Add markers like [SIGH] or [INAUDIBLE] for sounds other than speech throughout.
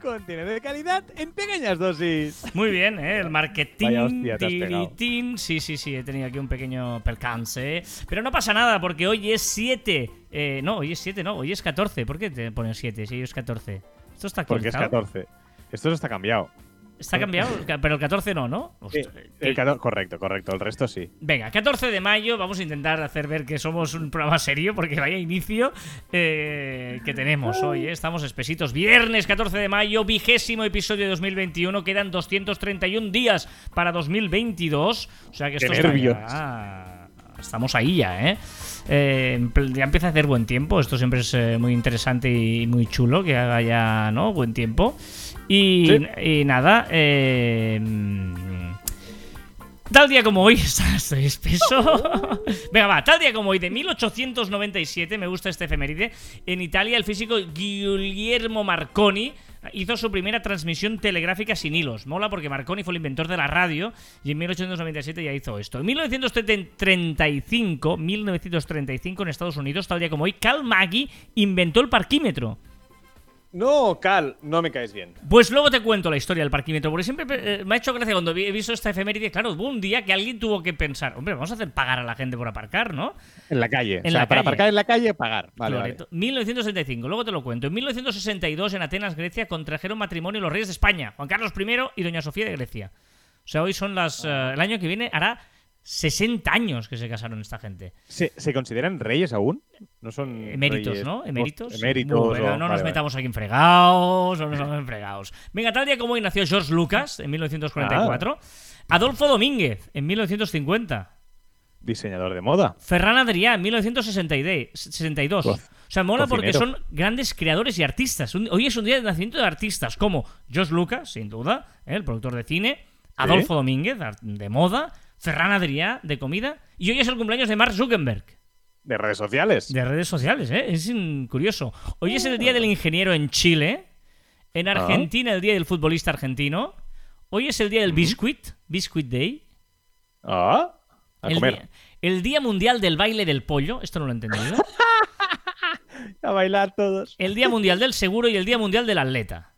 Contenido de calidad en pequeñas dosis. Muy bien, ¿eh? El marketing. Vaya hostia, te has pegado. tiritín. Sí, sí, sí, he tenido aquí un pequeño percance. ¿eh? Pero no pasa nada, porque hoy es 7. Eh, no, hoy es 7, no, hoy es 14. ¿Por qué te ponen 7 si hoy es 14? Esto está Porque es actualizado. 14. Esto no está cambiado. Está cambiado, [LAUGHS] pero el 14 no, ¿no? El 14 correcto, correcto. El resto sí. Venga, 14 de mayo, vamos a intentar hacer ver que somos un programa serio, porque vaya inicio eh, que tenemos hoy. ¿eh? Estamos espesitos. Viernes 14 de mayo, vigésimo episodio de 2021. Quedan 231 días para 2022. O sea que Qué esto está Estamos ahí ya, ¿eh? Eh, Ya empieza a hacer buen tiempo. Esto siempre es eh, muy interesante y muy chulo que haga ya, ¿no? Buen tiempo. Y, Sí. y nada, eh, Tal día como hoy, [LAUGHS] estoy espeso. [LAUGHS] Venga, va, tal día como hoy, de 1897, me gusta este efeméride, en Italia el físico Guillermo Marconi hizo su primera transmisión telegráfica sin hilos. Mola porque Marconi fue el inventor de la radio y en 1897 ya hizo esto. En 1935, 1935 en Estados Unidos, tal día como hoy, Cal Maggi inventó el parquímetro. No, Cal, no me caes bien. Pues luego te cuento la historia del parquímetro, porque siempre eh, me ha hecho gracia cuando he visto esta efeméride. Claro, hubo un día que alguien tuvo que pensar, hombre, vamos a hacer pagar a la gente por aparcar, ¿no? En la calle. En o sea, la para calle. aparcar en la calle, pagar. Vale, vale. Correcto. 1965, luego te lo cuento. En 1962, en Atenas, Grecia, contrajeron matrimonio los reyes de España, Juan Carlos I y Doña Sofía de Grecia. O sea, hoy son las. eh, el año que viene hará 60 años que se casaron esta gente. ¿Se, se consideran reyes aún? No son. Eméritos, reyes ¿no? Eméritos. Eméritos. Bueno, o- no nos vale, vale. metamos aquí en fregados, no nos metamos en fregados. Venga, tal día como hoy nació George Lucas en 1944. Adolfo Domínguez en 1950. Diseñador de moda. Ferran Adrià en 1962. O Coz- sea, mola porque cocinero. son grandes creadores y artistas. Hoy es un día de nacimiento de artistas como George Lucas, sin duda, ¿eh? el productor de cine, Adolfo Domínguez, de moda, Ferran Adrià, de comida, y hoy es el cumpleaños de Mark Zuckerberg. De redes sociales. De redes sociales, ¿eh? Es mm, curioso. Hoy es el día del ingeniero en Chile. En Argentina, el día del futbolista argentino. Hoy es el día del biscuit, Biscuit Day. Ah, a El comer. día, el día mundial del baile del pollo. Esto no lo he entendido. [LAUGHS] A bailar todos. El día mundial del seguro y el día mundial del atleta.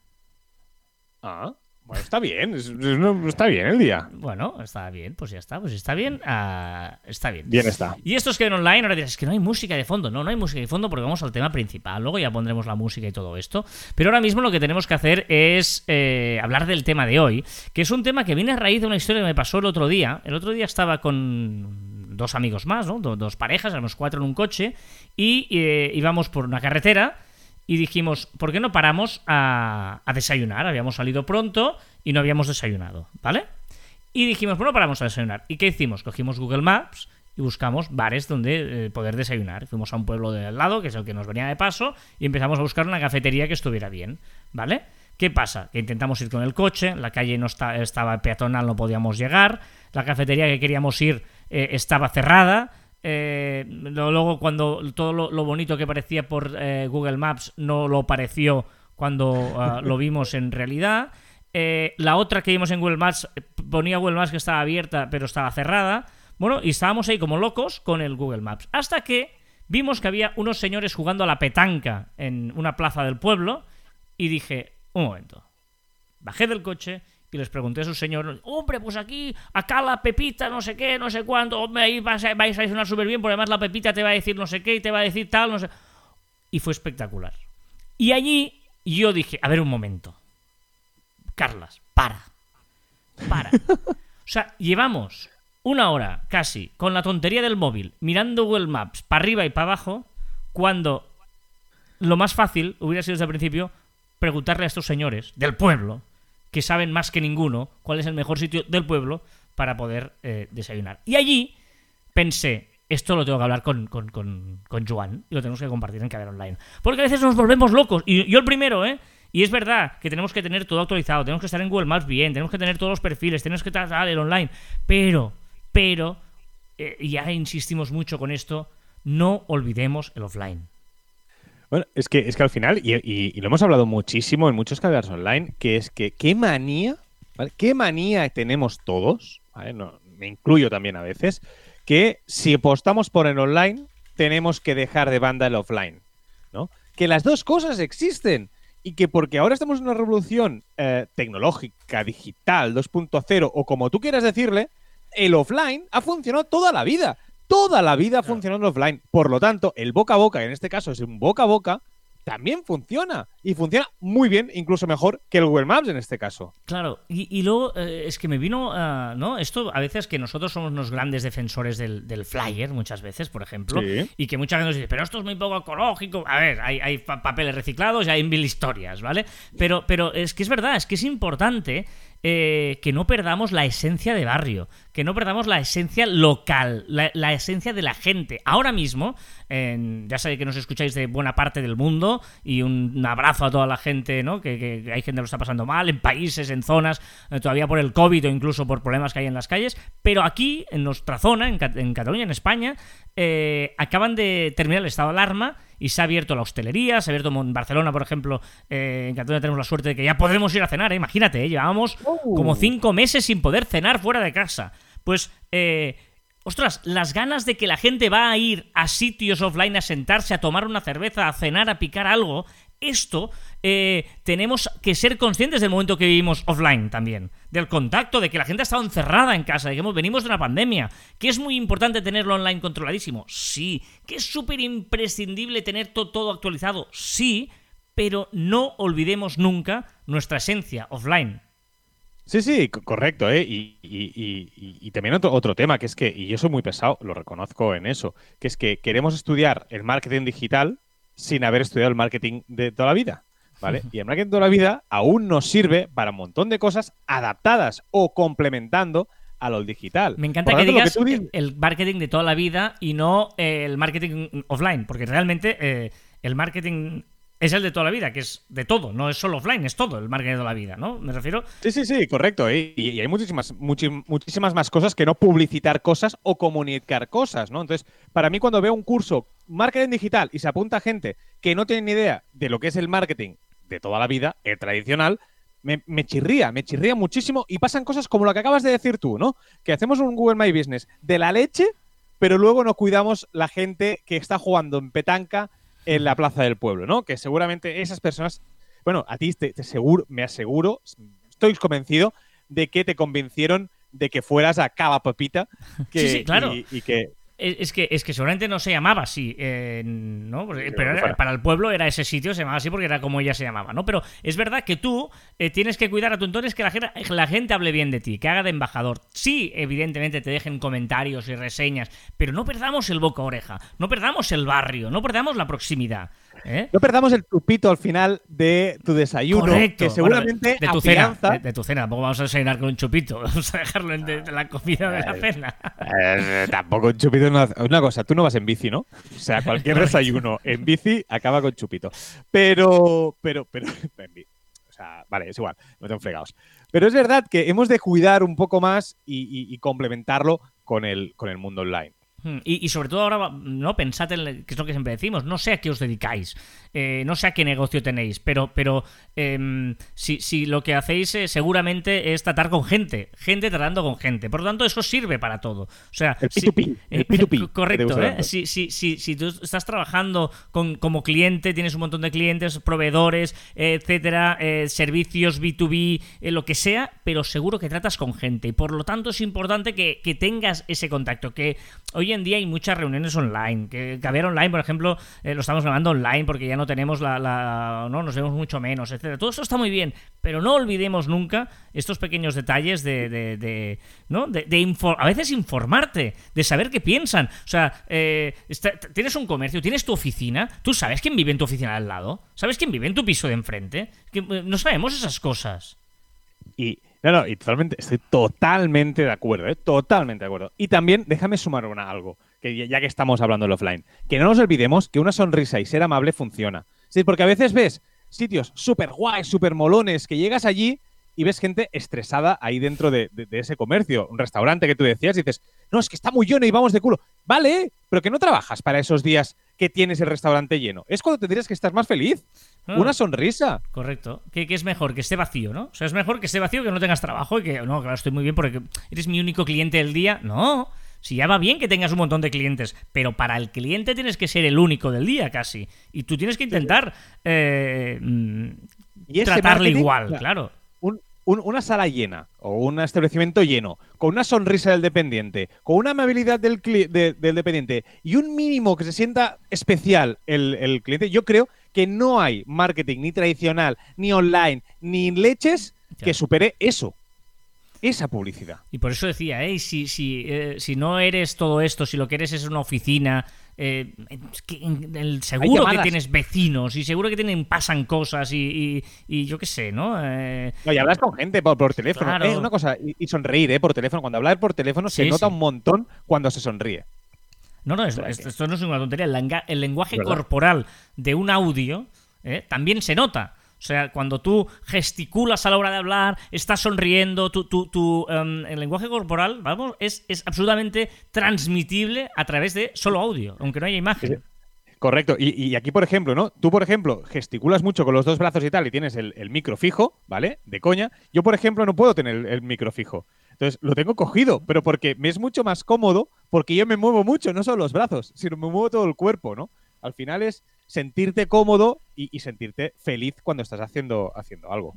Ah, bueno, está bien. es- es- no- está bien el día. Bueno, está bien, pues ya está. Pues está bien. ah, está bien. Bien está. Y estos que ven online, ahora dirás, es que no hay música de fondo. No, no hay música de fondo porque vamos al tema principal. Luego ya pondremos la música y todo esto. Pero ahora mismo lo que tenemos que hacer es eh, hablar del tema de hoy, que es un tema que viene a raíz de una historia que me pasó el otro día. El otro día estaba con dos amigos más, ¿no? Do- dos parejas, éramos cuatro en un coche, y eh, íbamos por una carretera. Y dijimos, ¿por qué no paramos a, desayunar? Habíamos salido pronto y no habíamos desayunado, ¿vale? Y dijimos, bueno, paramos a desayunar. ¿Y qué hicimos? Cogimos Google Maps y buscamos bares donde eh, poder desayunar. Fuimos a un pueblo de al lado, que es el que nos venía de paso, y empezamos a buscar una cafetería que estuviera bien, ¿vale? ¿Qué pasa? Que intentamos ir con el coche, la calle no está, estaba peatonal, no podíamos llegar, la cafetería que queríamos ir eh, estaba cerrada. Eh, luego, cuando todo lo, lo bonito que parecía por eh, Google Maps no lo pareció cuando ah, [LAUGHS] lo vimos en realidad. Eh, la otra que vimos en Google Maps ponía Google Maps que estaba abierta pero estaba cerrada. Bueno, y estábamos ahí como locos con el Google Maps. Hasta que vimos que había unos señores jugando a la petanca en una plaza del pueblo y dije, un momento. Bajé del coche y les pregunté a sus señores, hombre, pues aquí, acá la Pepita, no sé qué, no sé cuánto, hombre, ahí vais a, vais a sonar súper bien, porque además la Pepita te va a decir no sé qué y te va a decir tal, no sé. Y fue espectacular. Y allí yo dije, a ver un momento. Carlas, para. Para. [LAUGHS] O sea, llevamos una hora casi con la tontería del móvil, mirando Google Maps para arriba y para abajo, cuando lo más fácil hubiera sido desde el principio preguntarle a estos señores del pueblo, que saben más que ninguno cuál es el mejor sitio del pueblo para poder eh, desayunar. Y allí pensé, esto lo tengo que hablar con, con, con, con Joan y lo tenemos que compartir en Caber Online. Porque a veces nos volvemos locos, y yo el primero, ¿eh? Y es verdad que tenemos que tener todo actualizado, tenemos que estar en Google Maps bien, tenemos que tener todos los perfiles, tenemos que estar el online. Pero, pero, eh, ya insistimos mucho con esto, no olvidemos el offline. Bueno, es que, es que al final, y, lo hemos hablado muchísimo en muchos canales online, que es que qué manía. Qué manía tenemos todos. No, me incluyo también a veces, que si apostamos por el online, tenemos que dejar de banda el offline, ¿no? Que las dos cosas existen y que porque ahora estamos en una revolución eh, tecnológica, digital, 2.0 o como tú quieras decirle, el offline ha funcionado toda la vida toda la vida funcionando offline. Por lo tanto, el boca a boca, en este caso es un boca a boca, también funciona. Y funciona muy bien, incluso mejor que el Google Maps en este caso. Claro, y, luego eh, es que me vino, uh, ¿no? Esto a veces que nosotros somos unos grandes defensores del, flyer, muchas veces, por ejemplo, y que mucha gente nos dice, pero esto es muy poco ecológico. A ver, hay, papeles reciclados y hay mil historias, ¿vale? Pero, pero es que es verdad, es que es importante eh, que no perdamos la esencia de barrio, que no perdamos la esencia local, la, esencia de la gente. Ahora mismo, ya sabéis que nos escucháis de buena parte del mundo y un abrazo a toda la gente, ¿no? Que, hay gente que lo está pasando mal en países, en zonas, eh, todavía por el COVID o incluso por problemas que hay en las calles. Pero aquí, en nuestra zona, en, Cataluña, en España, eh, acaban de terminar el estado de alarma y se ha abierto la hostelería, se ha abierto en Barcelona, por ejemplo, eh, en Cataluña tenemos la suerte de que ya podemos ir a cenar, ¿eh? imagínate, ¿eh? llevábamos oh. como cinco meses sin poder cenar fuera de casa. Pues, eh, ostras, las ganas de que la gente va a ir a sitios offline a sentarse, a tomar una cerveza, a cenar, a picar algo, esto eh, tenemos que ser conscientes del momento que vivimos offline también. Del contacto, de que la gente ha estado encerrada en casa, de que venimos de una pandemia. Que es muy importante tenerlo online controladísimo. Sí. Que es súper imprescindible tener todo actualizado. Sí. Pero no olvidemos nunca nuestra esencia offline. Sí, sí, correcto, ¿eh? Y, también otro, otro, tema, que es que, y yo soy muy pesado, lo reconozco en eso, que es que queremos estudiar el marketing digital sin haber estudiado el marketing de toda la vida. ¿Vale? Y el marketing de toda la vida aún nos sirve para un montón de cosas adaptadas o complementando a lo digital. Me encanta que digas el marketing de toda la vida y no el marketing offline, porque realmente eh, el marketing es el de toda la vida, que es de todo, no es solo offline, es todo el marketing de la vida, ¿no? Me refiero. Sí, sí, sí, correcto. ¿eh? Y, hay muchísimas, muchísimas más cosas que no publicitar cosas o comunicar cosas, ¿no? Entonces, para mí, cuando veo un curso marketing digital y se apunta gente que no tiene ni idea de lo que es el marketing de toda la vida, el tradicional, me, me, chirría, me chirría muchísimo y pasan cosas como lo que acabas de decir tú, ¿no? Que hacemos un Google My Business de la leche, pero luego no cuidamos la gente que está jugando en petanca en la plaza del pueblo, ¿no? Que seguramente esas personas, bueno, a ti te, seguro, me aseguro, estoy convencido de que te convencieron de que fueras a Cava Pepita que, sí, sí, claro. y, que es que, es que seguramente no se llamaba así, eh, ¿no? pero para el pueblo era ese sitio, se llamaba así porque era como ella se llamaba, ¿no? Pero es verdad que tú eh, tienes que cuidar a tu entorno, es que la gente, la gente hable bien de ti, que haga de embajador. Sí, evidentemente te dejen comentarios y reseñas, pero no perdamos el boca oreja, no perdamos el barrio, no perdamos la proximidad. ¿Eh? No perdamos el chupito al final de tu desayuno, que seguramente de, tu cena, de, tu cena. Tampoco vamos a desayunar con un chupito, [LAUGHS] vamos a dejarlo en de, la comida de la cena. Eh, tampoco un chupito una, una cosa, tú no vas en bici, ¿no? O sea, cualquier desayuno en bici acaba con chupito. Pero, pero, pero, [LAUGHS] o sea, vale, es igual, no tengo fregados. Pero es verdad que hemos de cuidar un poco más y, y complementarlo con el, con el mundo online. Hmm, y, sobre todo ahora, no pensad en que es lo que siempre decimos, no sé a qué os dedicáis, eh, no sé a qué negocio tenéis, pero, pero em, si, si, lo que hacéis eh, seguramente es tratar con gente, gente tratando con gente, por lo tanto eso sirve para todo. O sea, el P2P, [LAUGHS] el P2P [LAUGHS] correcto, ¿eh? si, si, si, si, tú estás trabajando con, como cliente, tienes un montón de clientes, proveedores, etcétera, servicios B2B, lo que sea, pero seguro que tratas con gente y por lo tanto es importante que, que tengas ese contacto, que hoy en día hay muchas reuniones online. Que, que online, por ejemplo, lo estamos grabando online porque ya no tenemos la, no nos vemos mucho menos, etcétera. Todo eso está muy bien, pero no olvidemos nunca estos pequeños detalles de, de, ¿no? De, a veces informarte, de saber qué piensan. O sea, eh, tienes un comercio, tienes tu oficina, tú sabes quién vive en tu oficina al lado, sabes quién vive en tu piso de enfrente. Eh, no sabemos esas cosas. Y no, no, y totalmente, estoy totalmente de acuerdo, ¿eh? totalmente de acuerdo. Y también, déjame sumar una, algo, que ya que estamos hablando del offline, que no nos olvidemos que una sonrisa y ser amable funciona. Sí, porque a veces ves sitios súper guays, súper molones, que llegas allí y ves gente estresada ahí dentro de, de- de ese comercio. Un restaurante que tú decías y dices, no, es que está muy lleno y vamos de culo. Vale, pero que no trabajas para esos días que tienes el restaurante lleno. Es cuando tendrías que estar más feliz. Ah, Una sonrisa. Correcto. ¿Qué, qué es mejor? Que esté vacío, ¿no? O sea, es mejor que esté vacío que no tengas trabajo y que, no, claro, estoy muy bien porque eres mi único cliente del día. No. Si ya va bien que tengas un montón de clientes, pero para el cliente tienes que ser el único del día casi. Y tú tienes que intentar eh, mm, Y tratarle igual, claro, claro. un- un- una sala llena o un establecimiento lleno, con una sonrisa del dependiente, con una amabilidad del, cli- de- del dependiente y un mínimo que se sienta especial el, el cliente, yo creo que no hay marketing ni tradicional, ni online, ni leches que supere eso. Esa publicidad. Y por eso decía, ¿eh? si, si, eh, si no eres todo esto, si lo que eres es una oficina, eh, es que en- el- seguro que tienes vecinos y seguro que tienen pasan cosas y, y- y yo qué sé, ¿no? Eh, No, y hablas con gente por, por teléfono. Claro. Una cosa, y, y sonreír eh, por teléfono. Cuando hablas por teléfono se Sí, nota un montón cuando se sonríe. No, no, esto, sea esto- que- esto no es una tontería. El, el lenguaje ¿Verdad? corporal de un audio ¿eh? también se nota. O sea, cuando tú gesticulas a la hora de hablar, estás sonriendo, tu, tu- tu, em, el lenguaje corporal, vamos, es, es absolutamente transmitible a través de solo audio, aunque no haya imagen. Correcto. Y, y aquí, por ejemplo, ¿no? Tú, por ejemplo, gesticulas mucho con los dos brazos y tal y tienes el, el micro fijo, ¿vale? De coña. Yo, por ejemplo, no puedo tener el, el micro fijo. Entonces, lo tengo cogido, pero porque me es mucho más cómodo, porque yo me muevo mucho, no solo los brazos, sino me muevo todo el cuerpo, ¿no? Al final es sentirte cómodo y, y sentirte feliz cuando estás haciendo, haciendo algo.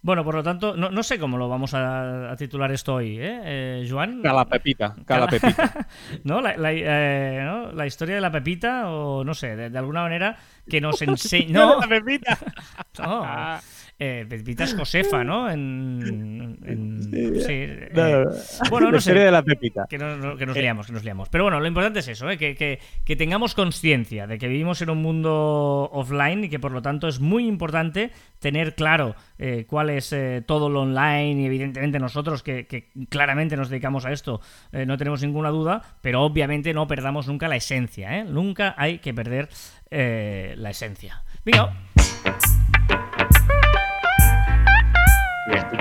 Bueno, por lo tanto, no, no sé cómo lo vamos a, a titular esto hoy, ¿eh, eh Joan? Cala pepita, cala Cala- pepita. [LAUGHS] ¿no? La, la- eh, ¿no? La historia de la pepita, o no sé, de, de alguna manera que nos [LAUGHS] enseña. No, La pepita. [LAUGHS] no. Eh, Pepita es Josefa, ¿no? En. en- sí. eh, No, no, no. bueno, La no historia sé. de la pepita. Que, no- no- que nos Eh. liamos, que nos liamos. Pero bueno, lo importante es eso, ¿eh? que, que- que tengamos conciencia de que vivimos en un mundo offline y que por lo tanto es muy importante tener claro eh, cuál es todo lo online y evidentemente nosotros que, que claramente nos dedicamos a esto no tenemos ninguna duda, pero obviamente no perdamos nunca la esencia, ¿eh? Nunca hay que perder la esencia. Venga,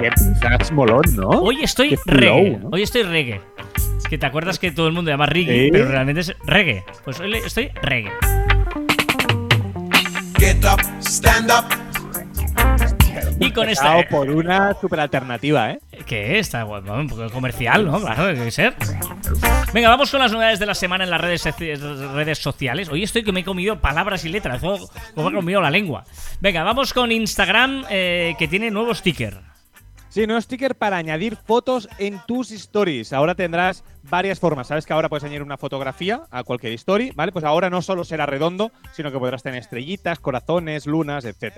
Qué molón, ¿no? hoy estoy flow, reggae. ¿no? Hoy estoy reggae. Que te acuerdas que todo el mundo llama reggae, pero realmente es reggae. Pues hoy estoy reggae. Get up, stand up. Y con esta. Por una super alternativa, ¿eh? ¿Qué es? Está bueno, un poco comercial, ¿no? Claro, tiene que ser. Venga, vamos con las novedades de la semana en las redes, redes sociales. Hoy estoy que me he comido palabras y letras, como como me he comido la lengua. Venga, vamos con Instagram, eh, que tiene nuevo sticker. Sí, nuevo sticker para añadir fotos en tus stories. Ahora tendrás varias formas. Sabes que ahora puedes añadir una fotografía a cualquier story, ¿vale? Pues ahora no solo será redondo, sino que podrás tener estrellitas, corazones, lunas, the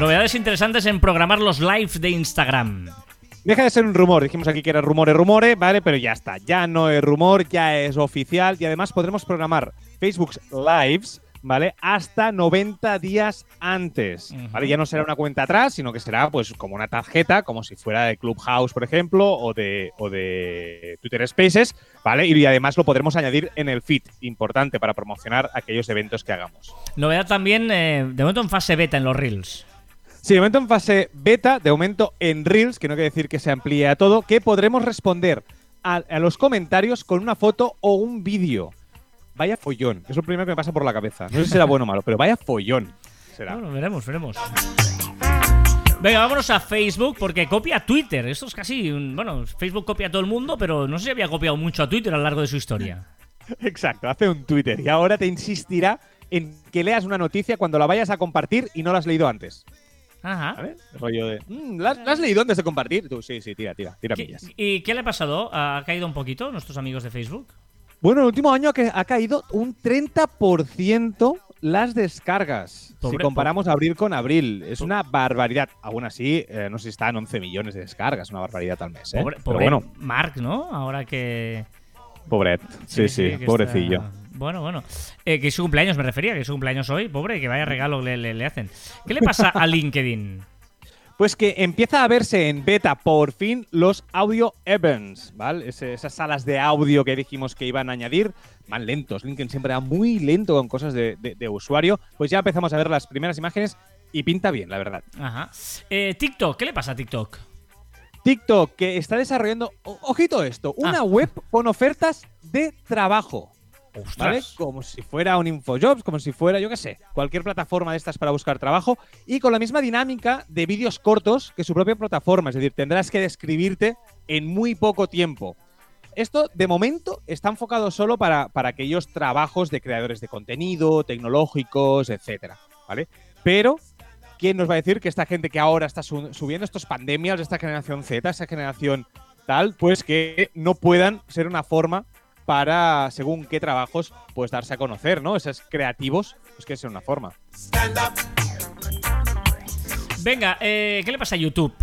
Novedades interesantes en programar los live de Instagram. Deja de ser un rumor. Dijimos aquí que era rumore, rumore, ¿vale? Pero ya está. Ya no es rumor, ya es oficial. Y además podremos programar Facebook Lives, ¿vale? Hasta 90 días antes. ¿Vale? Ya no será una cuenta atrás, sino que será pues como una tarjeta, como si fuera de Clubhouse, por ejemplo, o de, o de Twitter Spaces, ¿vale? Y además lo podremos añadir en el feed. Importante para promocionar aquellos eventos que hagamos. Novedad también, eh, de momento en fase beta en los Reels. Sí, de momento en fase beta, de momento en Reels, que no quiere decir que se amplíe a todo, que podremos responder a, a los comentarios con una foto o un vídeo. Vaya follón, es lo primero que me pasa por la cabeza. No sé si será bueno o malo, pero vaya follón. Será. Bueno, veremos, veremos. Venga, vámonos a Facebook porque copia Twitter. Esto es casi un. Bueno, Facebook copia a todo el mundo, pero no sé si había copiado mucho a Twitter a lo largo de su historia. [LAUGHS] Exacto, hace un Twitter y ahora te insistirá en que leas una noticia cuando la vayas a compartir y no la has leído antes. Ajá. Rollo de, "Mm, ¿la, has- la has leído antes de compartir? Tú, sí, sí, tira, tira, tira ¿Qué- millas. ¿Y qué le ha pasado? ¿Ha caído un poquito nuestros amigos de Facebook? Bueno, el último año ha caído un 30% las descargas. Si comparamos abril con abril. Es una barbaridad. Aún así, eh, no sé si están 11 millones de descargas. Una barbaridad al mes. ¿eh? Pobre, Pero bueno, Mark, ¿no? Ahora que. pobret. Sí, sí, que pobrecillo. está- Bueno, bueno. Eh, que es su cumpleaños, me refería, que es su cumpleaños hoy. Pobre, que vaya regalo le, le- le hacen. ¿Qué le pasa a LinkedIn? Pues que empieza a verse en beta por fin los audio events, ¿vale? Esas salas de audio que dijimos que iban a añadir, van lentos. LinkedIn siempre va muy lento con cosas de, de- de usuario. Pues ya empezamos a ver las primeras imágenes y pinta bien, la verdad. Ajá. Eh, TikTok, ¿qué le pasa a TikTok? TikTok, que está desarrollando, ojito esto, una Ah. web con ofertas de trabajo. Como si fuera un InfoJobs, como si fuera, yo qué sé, cualquier plataforma de estas para buscar trabajo y con la misma dinámica de vídeos cortos que su propia plataforma. Es decir, tendrás que describirte en muy poco tiempo. Esto, de momento, está enfocado solo para, para aquellos trabajos de creadores de contenido, tecnológicos, etcétera, ¿vale? Pero, ¿quién nos va a decir que esta gente que ahora está su- subiendo estos pandemias, esta generación Z, esta generación tal, pues que no puedan ser una forma para, según qué trabajos, pues darse a conocer, ¿no? Esos creativos, pues que sea una forma. Venga, eh, ¿qué le pasa a YouTube?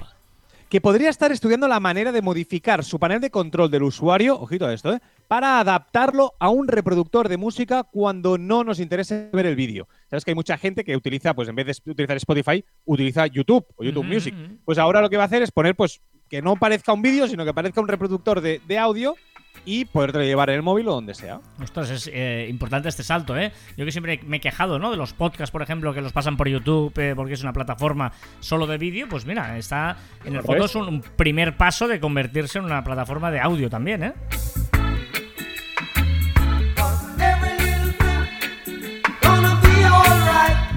Que podría estar estudiando la manera de modificar su panel de control del usuario, ojito a esto, ¿eh? para adaptarlo a un reproductor de música cuando no nos interese ver el vídeo. Sabes que hay mucha gente que utiliza, pues en vez de utilizar Spotify, utiliza YouTube o YouTube Music. Pues ahora lo que va a hacer es poner, pues, que no parezca un vídeo, sino que parezca un reproductor de, de audio y podértelo llevar en el móvil o donde sea. Ostras, es eh, importante este salto, ¿eh? Yo que siempre me he quejado, ¿no? De los podcasts, por ejemplo, que los pasan por YouTube eh, porque es una plataforma solo de vídeo. Pues mira, está en el fondo es un, un primer paso de convertirse en una plataforma de audio también, ¿eh?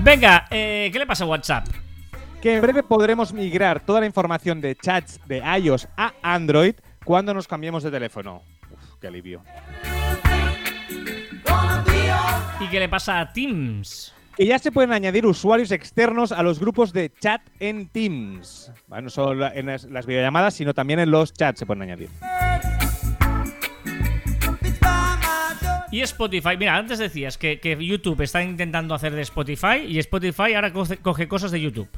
Venga, eh, ¿qué le pasa a WhatsApp? que en breve podremos migrar toda la información de chats de iOS a Android cuando nos cambiemos de teléfono. Uf, qué alivio. ¿Y qué le pasa a Teams? Que ya se pueden añadir usuarios externos a los grupos de chat en Teams. No solo en las, las videollamadas, sino también en los chats se pueden añadir. Y Spotify, mira, antes decías que, que YouTube está intentando hacer de Spotify y Spotify ahora coge, coge cosas de YouTube.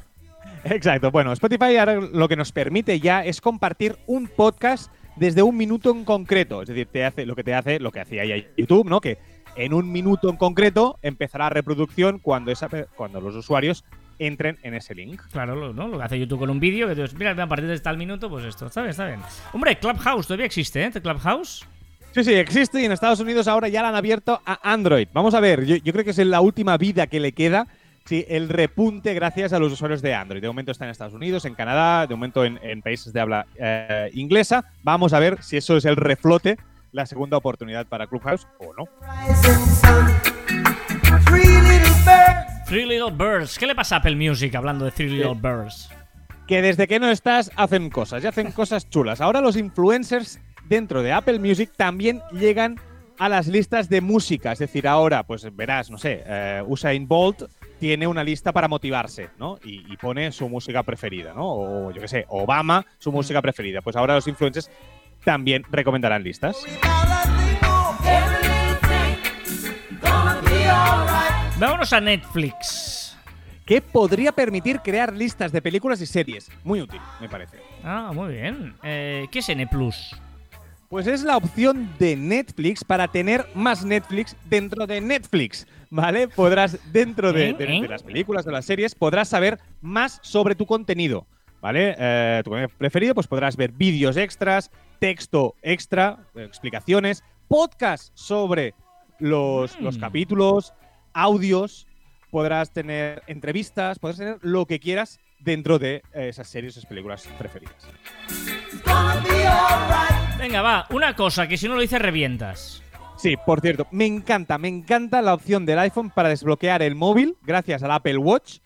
Exacto. Bueno, Spotify ahora lo que nos permite ya es compartir un podcast desde un minuto en concreto. Es decir, te hace lo que te hace, lo que hacía YouTube, ¿no? Que en un minuto en concreto empezará la reproducción cuando, esa, cuando los usuarios entren en ese link. Claro, lo, ¿no? lo que hace YouTube con un vídeo, que dices, mira, a partir de tal minuto, pues esto, está bien, está bien. Hombre, Clubhouse todavía existe, ¿eh? Clubhouse. Sí, sí, existe y en Estados Unidos ahora ya la han abierto a Android. Vamos a ver, yo, yo creo que es la última vida que le queda. Sí, el repunte gracias a los usuarios de Android. De momento está en Estados Unidos, en Canadá, de momento en, en países de habla eh, inglesa. Vamos a ver si eso es el reflote, la segunda oportunidad para Clubhouse o no. Three little birds. Three Little Birds. ¿Qué le pasa a Apple Music hablando de Three Little Birds? Que desde que no estás hacen cosas y hacen cosas chulas. Ahora los influencers dentro de Apple Music también llegan a las listas de música. Es decir, ahora, pues verás, no sé, eh, Usain Bolt tiene una lista para motivarse, ¿no? Y, y pone su música preferida, ¿no? O yo qué sé, Obama, su música preferida. Pues ahora los influencers también recomendarán listas. Vámonos a Netflix. Que podría permitir crear listas de películas y series. Muy útil, me parece. Ah, muy bien. Eh, ¿Qué es N Plus? Pues es la opción de Netflix para tener más Netflix dentro de Netflix, ¿vale? Podrás, dentro de, ¿Eh? de- ¿Eh? de las películas, de las series, podrás saber más sobre tu contenido, ¿vale? Eh, tu contenido preferido, pues podrás ver vídeos extras, texto extra, explicaciones, podcast sobre los, los Mm. capítulos, audios, podrás tener entrevistas, podrás tener lo que quieras dentro de esas series, esas películas preferidas. Venga, va, una cosa que si no lo dices revientas. Sí, por cierto, me encanta, me encanta la opción del iPhone para desbloquear el móvil gracias al Apple Watch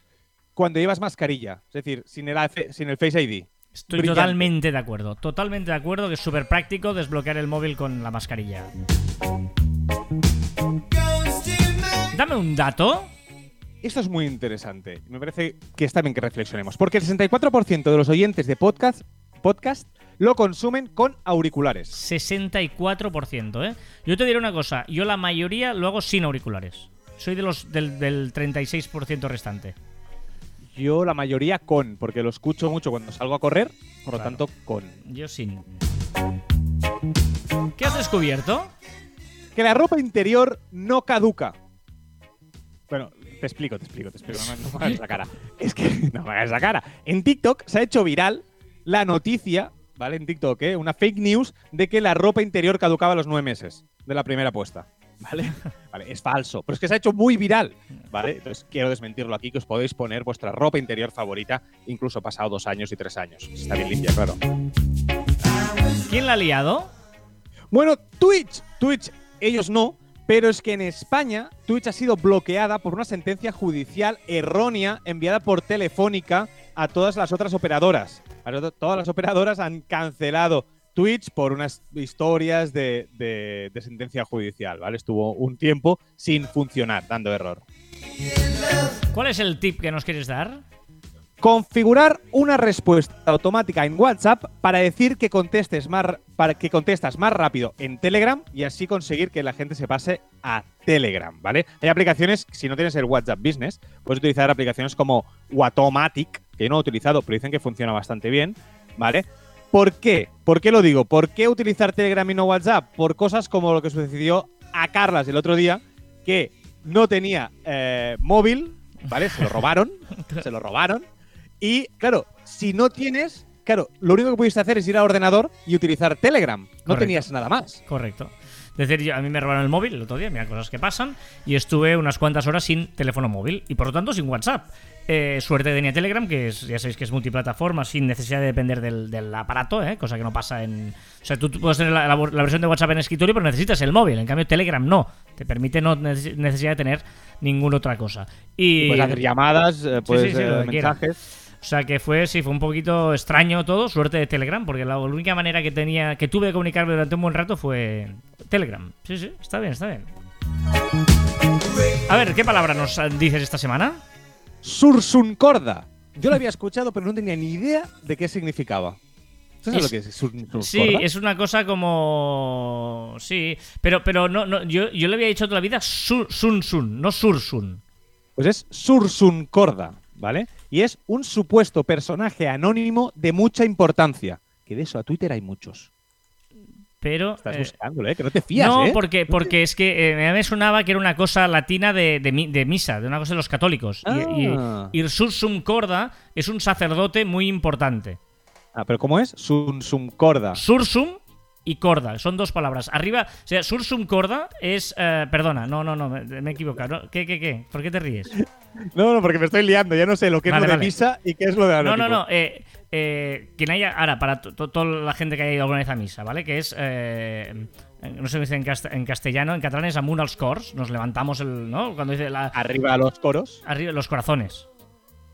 cuando llevas mascarilla, es decir, sin el, Face- sin el Face ID. Estoy Brillante. totalmente de acuerdo. Totalmente de acuerdo que es súper práctico desbloquear el móvil con la mascarilla. Dame un dato. Esto es muy interesante. Me parece que está bien que reflexionemos, porque el 64% de los oyentes de podcast, podcast lo consumen con auriculares. 64%, ¿eh? Yo te diré una cosa. Yo la mayoría lo hago sin auriculares. Soy de los del, del 36% restante. Yo la mayoría con, porque lo escucho mucho cuando salgo a correr, por lo tanto con. Yo sin. ¿Qué has descubierto? Que la ropa interior no caduca. Bueno, te explico, te explico, te explico. No, me- no me hagas esa cara. [LAUGHS] Es que no me hagas esa cara. En TikTok se ha hecho viral la noticia, ¿vale? En TikTok, ¿eh? Una fake news de que la ropa interior caducaba a los nueve meses de la primera apuesta. ¿vale? [LAUGHS] Vale, es falso, pero es que se ha hecho muy viral, ¿vale? Entonces quiero desmentirlo aquí, que os podéis poner vuestra ropa interior favorita, incluso pasado dos años y tres años. Está bien limpia, claro. ¿Quién la ha liado? Bueno, Twitch, Twitch, ellos no, pero es que en España Twitch ha sido bloqueada por una sentencia judicial errónea enviada por Telefónica a todas las otras operadoras. Todas las operadoras han cancelado Twitch por unas historias de, de- de sentencia judicial, ¿vale? Estuvo un tiempo sin funcionar, dando error. ¿Cuál es el tip que nos quieres dar? Configurar una respuesta automática en WhatsApp para decir que contestes más para que contestas más rápido en Telegram y así conseguir que la gente se pase a Telegram, ¿vale? Hay aplicaciones, si no tienes el WhatsApp Business, puedes utilizar aplicaciones como Watomatic, que yo no he utilizado, pero dicen que funciona bastante bien, ¿vale? ¿Por qué? ¿Por qué lo digo? ¿Por qué utilizar Telegram y no WhatsApp? Por cosas como lo que sucedió a Carlas el otro día, que no tenía eh, móvil, ¿vale? Se lo robaron, [LAUGHS] se lo robaron. Y claro, si no tienes, claro, lo único que pudiste hacer es ir al ordenador y utilizar Telegram. No Correcto. tenías nada más. Correcto. Es decir, yo- a mí me robaron el móvil el otro día, mira cosas que pasan, y estuve unas cuantas horas sin teléfono móvil y por lo tanto sin WhatsApp. Eh, suerte tenía Telegram, que es, ya sabéis que es multiplataforma, sin necesidad de depender del, del aparato, ¿eh? cosa que no pasa en. O sea, tú, tú puedes tener la, la- la versión de WhatsApp en escritorio, pero necesitas el móvil. En cambio, Telegram no. Te permite no neces- necesidad de tener ninguna otra cosa. Y. Puedes hacer llamadas, eh, puedes sí, sí, lo eh, mensajes. O sea que fue, sí, fue un poquito extraño todo, suerte de Telegram, porque la única manera que tenía, que tuve de comunicarme durante un buen rato fue Telegram. Sí, sí, está bien, está bien. A ver, ¿qué palabra nos dices esta semana? Sursuncorda. Yo lo había escuchado, pero no tenía ni idea de qué significaba. ¿Sabes Es- lo que es sursuncorda? Sí, es una cosa como. Sí, pero, pero no, no yo, yo le había dicho toda la vida Sun Sun, sun no Sursun. Pues es Sursuncorda, ¿vale? Y es un supuesto personaje anónimo de mucha importancia. Que de eso a Twitter hay muchos. Pero. Estás eh, buscándolo, ¿eh? Que no te fías, no, ¿eh? porque, porque es que eh, me sonaba que era una cosa latina de, de mi- de misa, de una cosa de los católicos. Y- Ah. Y, y Sursum Corda es un sacerdote muy importante. Ah, pero ¿cómo es? Sursuncorda. Sursum y corda, son dos palabras. Arriba, o sea, sursum corda es. eh, perdona, no, no, no, me, me he equivocado. ¿no? ¿Qué, qué, qué? ¿Por qué te ríes? [LAUGHS] No, no, porque me estoy liando. Ya no sé lo que es Vale, lo de misa y qué es lo de No, anónimo. no, no. Eh, eh, quien haya. Ahora, para to- to- toda la gente que haya ido alguna vez a misa, ¿vale? Que es. eh, no sé si dice en, cast- en castellano, en catalán es amunt als cors. Nos levantamos el. ¿No? Cuando dice la. Arriba a los coros. Arriba, los corazones.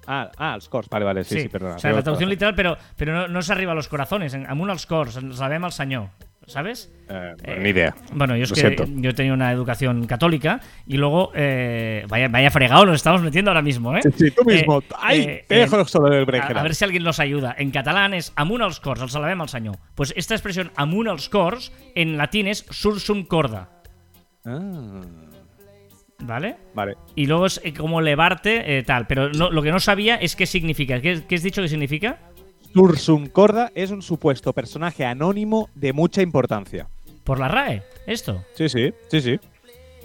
Ah, ah, los cors. Vale, vale, sí, sí, perdona. O sea, la traducción literal, pero, pero no, no es arriba los corazones, en amunt als cors, sabem al senyor, ¿sabes? Eh, Eh, ni idea. Bueno, yo es que yo he tenido una educación católica y luego, eh, vaya, vaya fregado nos estamos metiendo ahora mismo, ¿eh? Sí, sí, tú mismo. Eh, ¡Ay! eh, te dejo eh, el a, break. a ver si alguien nos ayuda. En catalán es amunt als cors, el salvem al senyor. Pues esta expresión amunt als cors en latín es sursum corda, Ah, ¿vale? vale. Y luego es eh, como levarte, eh, tal. Pero no- lo que no sabía es qué significa. ¿Qué, qué has dicho que significa? Sursuncorda es un supuesto personaje anónimo de mucha importancia. Por la RAE, esto. Sí, sí, sí, sí.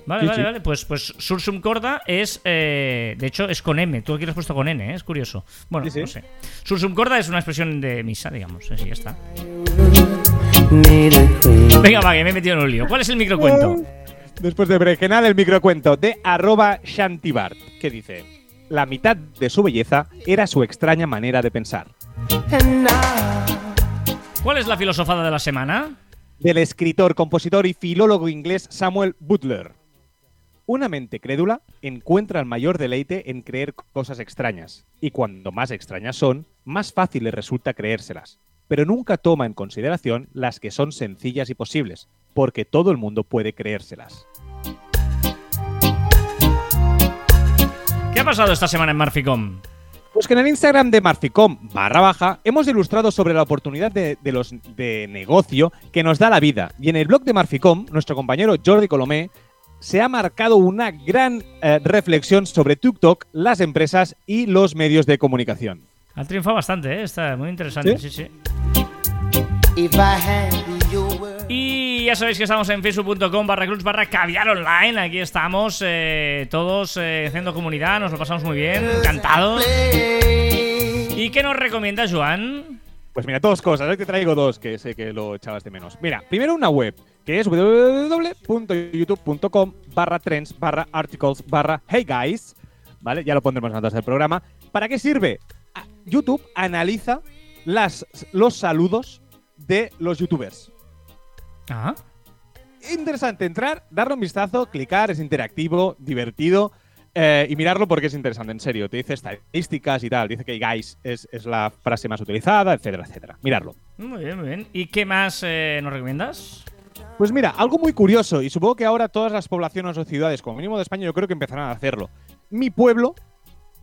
Vale, Sí, vale, sí. vale. Pues, pues Sursum Corda es. eh, de hecho, es con M. Tú aquí lo has puesto con N, ¿eh? es curioso. Bueno, sí. no sé. Sursum Corda es una expresión de misa, digamos. Así ya está. Venga, va, que me he metido en un lío. ¿Cuál es el microcuento? Después de Bregenal, el microcuento de arroba Shantibart, que dice: La mitad de su belleza era su extraña manera de pensar. ¿Cuál es la filosofada de la semana? Del escritor, compositor y filólogo inglés Samuel Butler. Una mente crédula encuentra el mayor deleite en creer cosas extrañas, y cuando más extrañas son, más fácil le resulta creérselas. Pero nunca toma en consideración las que son sencillas y posibles, porque todo el mundo puede creérselas. ¿Qué ha pasado esta semana en Marficom? Pues que en el Instagram de Marficom barra baja hemos ilustrado sobre la oportunidad de, de los de negocio que nos da la vida. Y en el blog de Marficom, nuestro compañero Jordi Colomé se ha marcado una gran eh, reflexión sobre TikTok, las empresas y los medios de comunicación. Ha triunfado bastante, ¿eh? Está muy interesante, sí, ¿Sí? sí. Y ya sabéis que estamos en facebook.com barra clubs barra caviar online. Aquí estamos eh, todos eh, haciendo comunidad, nos lo pasamos muy bien, encantados. ¿Y qué nos recomienda Joan? Pues mira, dos cosas. Te traigo dos que sé que lo echabas de menos. Mira, primero una web que es www.youtube.com barra trends barra articles barra hey guys. ¿Vale? Ya lo pondremos en notas del programa. ¿Para qué sirve? YouTube analiza las, los saludos de los youtubers. Ah, Interesante entrar, darle un vistazo, clicar, es interactivo, divertido. eh, y mirarlo porque es interesante, en serio. Te dice estadísticas y tal. Dice que guys es, es la frase más utilizada, etcétera, etcétera. Mirarlo. muy bien, muy bien. ¿Y qué más eh, nos recomiendas? Pues mira, algo muy curioso, y supongo que ahora todas las poblaciones o ciudades, como mínimo de España, yo creo que empezarán a hacerlo. Mi pueblo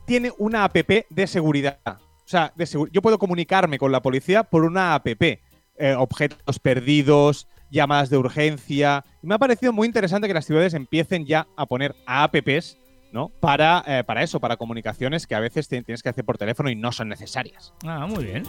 tiene una app de seguridad. O sea, de segu- yo puedo comunicarme con la policía por una app. Eh, objetos perdidos, llamadas de urgencia. Y me ha parecido muy interesante que las ciudades empiecen ya a poner apps, ¿no? Para, eh, para eso, para comunicaciones que a veces tienes que hacer por teléfono y no son necesarias. Ah, muy bien.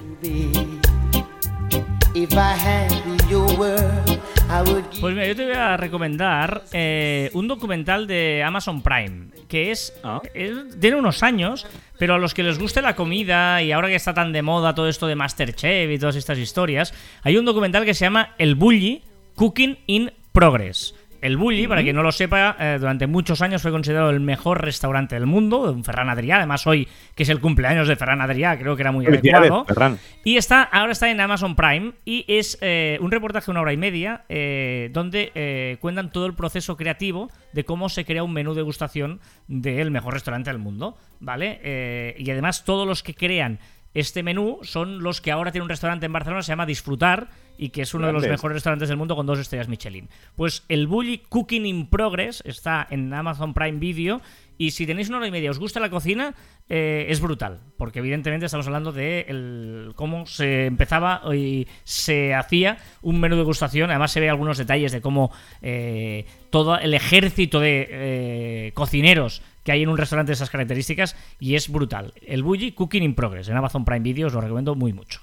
Pues mira, yo te voy a recomendar eh, un documental de Amazon Prime, que es, Ah. es- tiene unos años, pero a los que les guste la comida y ahora que está tan de moda todo esto de Masterchef y todas estas historias, hay un documental que se llama El Bulli Cooking in Progress. El Bulli, para quien no lo sepa, eh, durante muchos años fue considerado el mejor restaurante del mundo, un Ferran Adrià. Además, hoy, que es el cumpleaños de Ferran Adrià, creo que era muy adecuado. Ferran. Y está, ahora está en Amazon Prime y es eh, un reportaje de una hora y media eh, donde cuentan todo el proceso creativo de cómo se crea un menú degustación del mejor restaurante del mundo, ¿vale? Y además todos los que crean este menú son los que ahora tienen un restaurante en Barcelona, se llama Disfrutar, y que es uno de los mejores restaurantes del mundo con dos estrellas Michelin. Pues el Bully Cooking in Progress está en Amazon Prime Video. Y si tenéis una hora y media, os gusta la cocina, eh, es brutal. Porque evidentemente estamos hablando de el- cómo se empezaba y se hacía un menú de degustación. Además se ve algunos detalles de cómo eh, todo el ejército de eh, cocineros que hay en un restaurante de esas características. Y es brutal. El Bully Cooking in Progress en Amazon Prime Video os lo recomiendo muy mucho.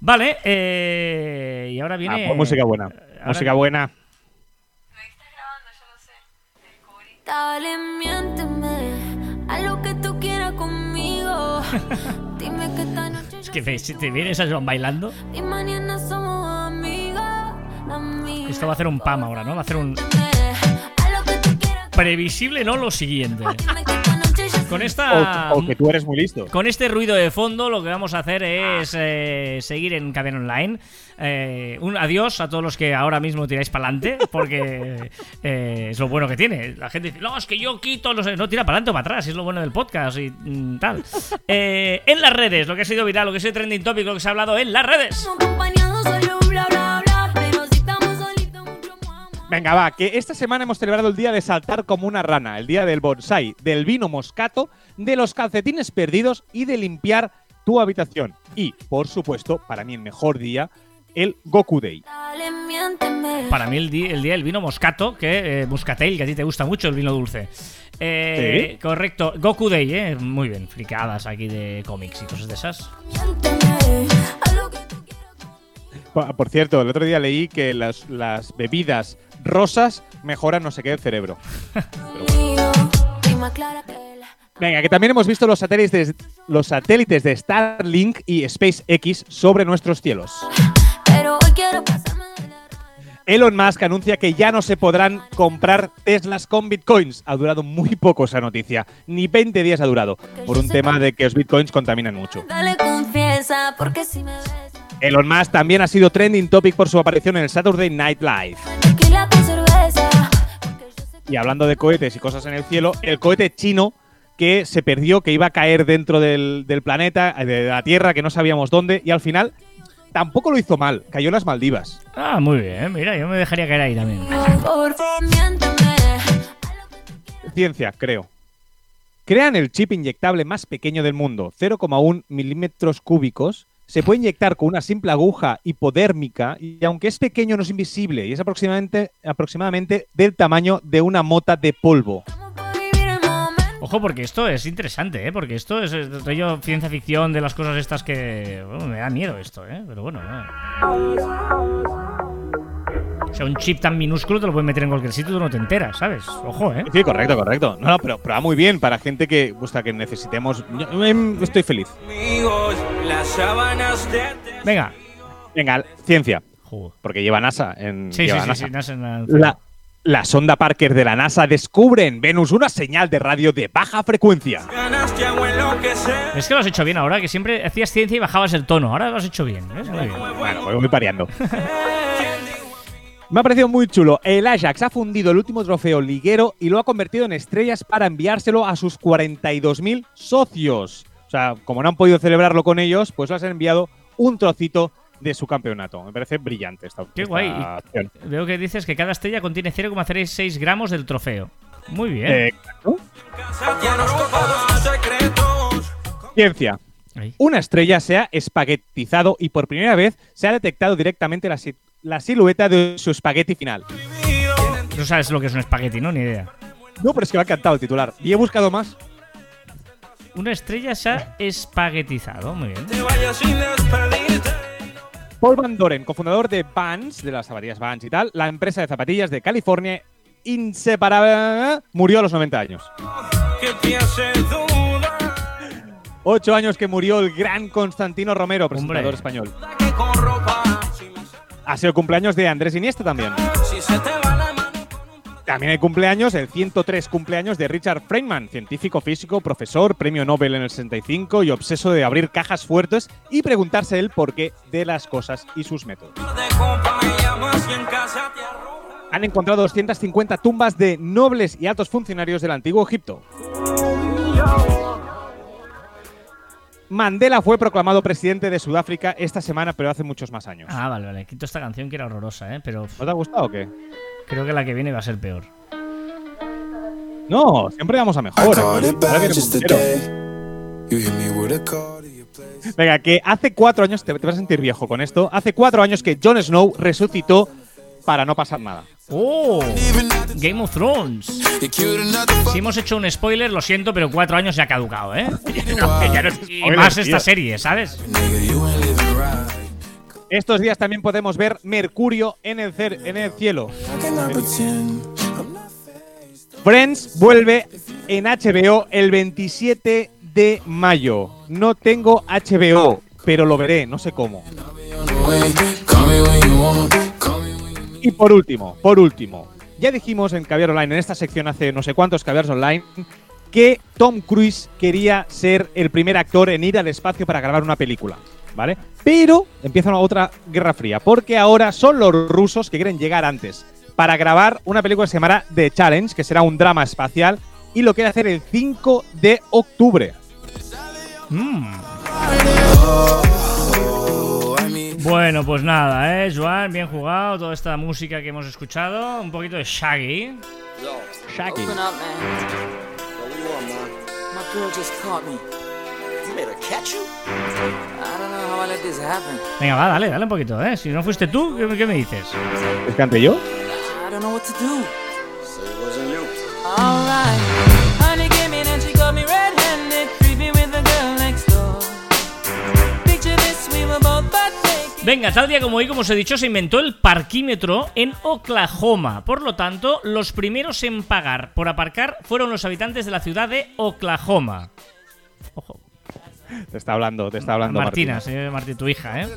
Vale, eh, y ahora Ah, viene... pues música buena. ahora- Música buena. Dale, miénteme a lo que tú quieras conmigo. [LAUGHS] Dime que esta noche Es que te, si te vienes a bailando. y mañana somos amigos. amigos. Esto va a hacer un PAM ahora, ¿no? Va a hacer un previsible, no lo siguiente. Con esta. O, o que tú eres muy listo. Con este ruido de fondo, lo que vamos a hacer es eh, seguir en cadena online. Eh, un adiós a todos los que ahora mismo tiráis para adelante, porque [LAUGHS] eh, es lo bueno que tiene. La gente dice, no, es que yo quito los. No, tira para adelante o para atrás, es lo bueno del podcast y mm, tal. [LAUGHS] Eh, en las redes, lo que ha sido viral, lo que ha sido trending topic, lo que se ha hablado en las redes. Venga, va, que esta semana hemos celebrado el día de saltar como una rana, el día del bonsai, del vino moscato, de los calcetines perdidos y de limpiar tu habitación. Y, por supuesto, para mí el mejor día, el Goku Day. Para mí el, di- el día del vino moscato, que eh, Muscatel, que a ti te gusta mucho el vino dulce. Eh, Correcto, Goku Day, ¿eh? Muy bien, fricadas aquí de cómics y cosas de esas. Por cierto, el otro día leí que las, las bebidas rosas mejoran no sé qué el cerebro. Venga, que también hemos visto los satélites, los satélites de Starlink y SpaceX sobre nuestros cielos. De Elon Musk anuncia que ya no se podrán comprar Teslas con bitcoins. Ha durado muy poco esa noticia. Ni 20 días ha durado. Por un tema de que los bitcoins contaminan mucho. Elon Musk también ha sido trending topic por su aparición en el Saturday Night Live. Y hablando de cohetes y cosas en el cielo, el cohete chino que se perdió, que iba a caer dentro del, del planeta, eh, de la Tierra, que no sabíamos dónde, y al final tampoco lo hizo mal. Cayó en las Maldivas. Ah, muy bien, mira, yo me dejaría caer ahí también. Ciencia, creo. Crean el chip inyectable más pequeño del mundo, 0,1 milímetros cúbicos. Se puede inyectar con una simple aguja hipodérmica y aunque es pequeño no es invisible y es aproximadamente, aproximadamente del tamaño de una mota de polvo. Ojo, porque esto es interesante, ¿eh? Porque esto es, es rollo ciencia ficción de las cosas estas que... bueno, me da miedo esto, ¿eh? Pero bueno, no. O sea, un chip tan minúsculo te lo puedes meter en cualquier sitio y tú no te enteras, ¿sabes? Ojo, ¿eh? Sí, correcto, correcto. No, no, pero, pero va muy bien para gente que, gusta que necesitemos. Yo, em, estoy feliz. amigos, las sábanas de Venga. Venga, ciencia. Porque lleva NASA en. Sí, sí, lleva sí, NASA. sí, sé nada. La, la sonda Parker de la NASA descubre en Venus una señal de radio de baja frecuencia. Es que lo has hecho bien ahora, que siempre hacías ciencia y bajabas el tono. Ahora lo has hecho bien. ¿ves? Muy bien. Bueno, voy, voy pareando. [LAUGHS] Me ha parecido muy chulo. El Ajax ha fundido el último trofeo liguero y lo ha convertido en estrellas para enviárselo a sus 42.000 socios. O sea, como no han podido celebrarlo con ellos, pues les han enviado un trocito de su campeonato. Me parece brillante esta Qué guay. acción. Veo que dices que cada estrella contiene 0,36 gramos del trofeo. Muy bien. Eh. Ciencia. Una estrella se ha espaguetizado y por primera vez se ha detectado directamente la, la silueta de su espagueti final. No sabes lo que es un espagueti, ¿no? Ni idea. No, pero es que me ha encantado el titular. Y he buscado más. Una estrella se ha espaguetizado. Muy bien. Paul Van Doren, cofundador de Vans, de las zapatillas Vans y tal, la empresa de zapatillas de California, inseparable, murió a los 90 años. Ocho años que murió el gran Constantino Romero, presentador Hombre. español. Ha sido cumpleaños de Andrés Iniesta también. También hay cumpleaños, el 103 cumpleaños de Richard Feynman, científico físico, profesor, premio Nobel en el 65 y obseso de abrir cajas fuertes y preguntarse el porqué de las cosas y sus métodos. Han encontrado 250 tumbas de nobles y altos funcionarios del antiguo Egipto. Mandela fue proclamado presidente de Sudáfrica esta semana, pero hace muchos más años. Ah, vale, vale. Quito esta canción que era horrorosa, ¿eh? Pero ¿No te ha gustado o qué? creo que la que viene va a ser peor. No, siempre vamos a mejor. place. Venga, que hace cuatro años, te, te vas a sentir viejo con esto, hace cuatro años que Jon Snow resucitó para no pasar nada. ¡Oh! Game of Thrones. Si hemos hecho un spoiler, lo siento, pero cuatro años ya ha caducado, ¿eh? wild. ya no es Y más tío. esta serie, ¿sabes? Estos días también podemos ver Mercurio en el, cer- en el cielo. Friends vuelve en HBO el 27 de mayo. No tengo HBO, pero lo veré, no sé cómo. Y por último, por último, ya dijimos en Caviar Online, en esta sección hace no sé cuántos Caviars Online, que Tom Cruise quería ser el primer actor en ir al espacio para grabar una película, ¿vale? Pero empieza una otra guerra fría, porque ahora son los rusos que quieren llegar antes para grabar una película que se llamará The Challenge, que será un drama espacial, y lo quiere hacer el 5 de octubre. Mm. Bueno, pues nada, ¿eh, Joan? Bien jugado. Toda esta música que hemos escuchado. Un poquito de Shaggy. Shaggy. Open up, man. What do you want, man? My girl just caught me. You made her catch you? I don't know how I let this happen. Venga, va, dale, dale un poquito, ¿eh? Si no fuiste tú, ¿qué, qué me dices? ¿Es que ante yo? I don't know what to do. Venga, tal día como hoy, como os he dicho, se inventó el parquímetro en Oklahoma. Por lo tanto, los primeros en pagar por aparcar fueron los habitantes de la ciudad de Oklahoma. Ojo, [LAUGHS] Te está hablando, te está hablando Martina, Martina. señor Martín, tu hija, ¿eh?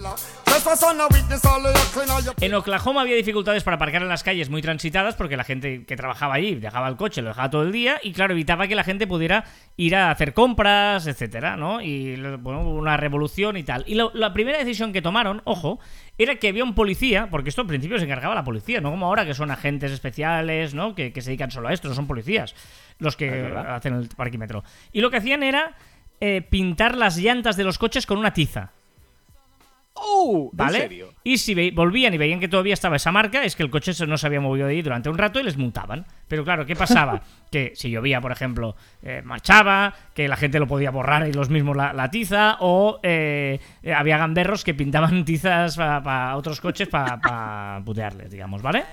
En Oklahoma había dificultades para aparcar en las calles muy transitadas porque la gente que trabajaba allí dejaba el coche, lo dejaba todo el día y claro, evitaba que la gente pudiera ir a hacer compras, etcétera, ¿no? Y bueno, hubo una revolución y tal. Y lo- la primera decisión que tomaron, ojo, era que había un policía, porque esto al principio se encargaba la policía, no como ahora que son agentes especiales, ¿no? Que, que se dedican solo a esto, no son policías los que hacen el parquímetro. Y lo que hacían era eh, pintar las llantas de los coches con una tiza. ¡Oh! ¿Vale? ¿En serio? Y si volvían y veían que todavía estaba esa marca, es que el coche no se había movido de ahí durante un rato y les multaban. Pero claro, ¿qué pasaba? [LAUGHS] que si llovía, por ejemplo, eh, marchaba, que la gente lo podía borrar y los mismos la, la tiza, o eh, había gamberros que pintaban [LAUGHS] tizas para otros coches para putearles, digamos, ¿vale?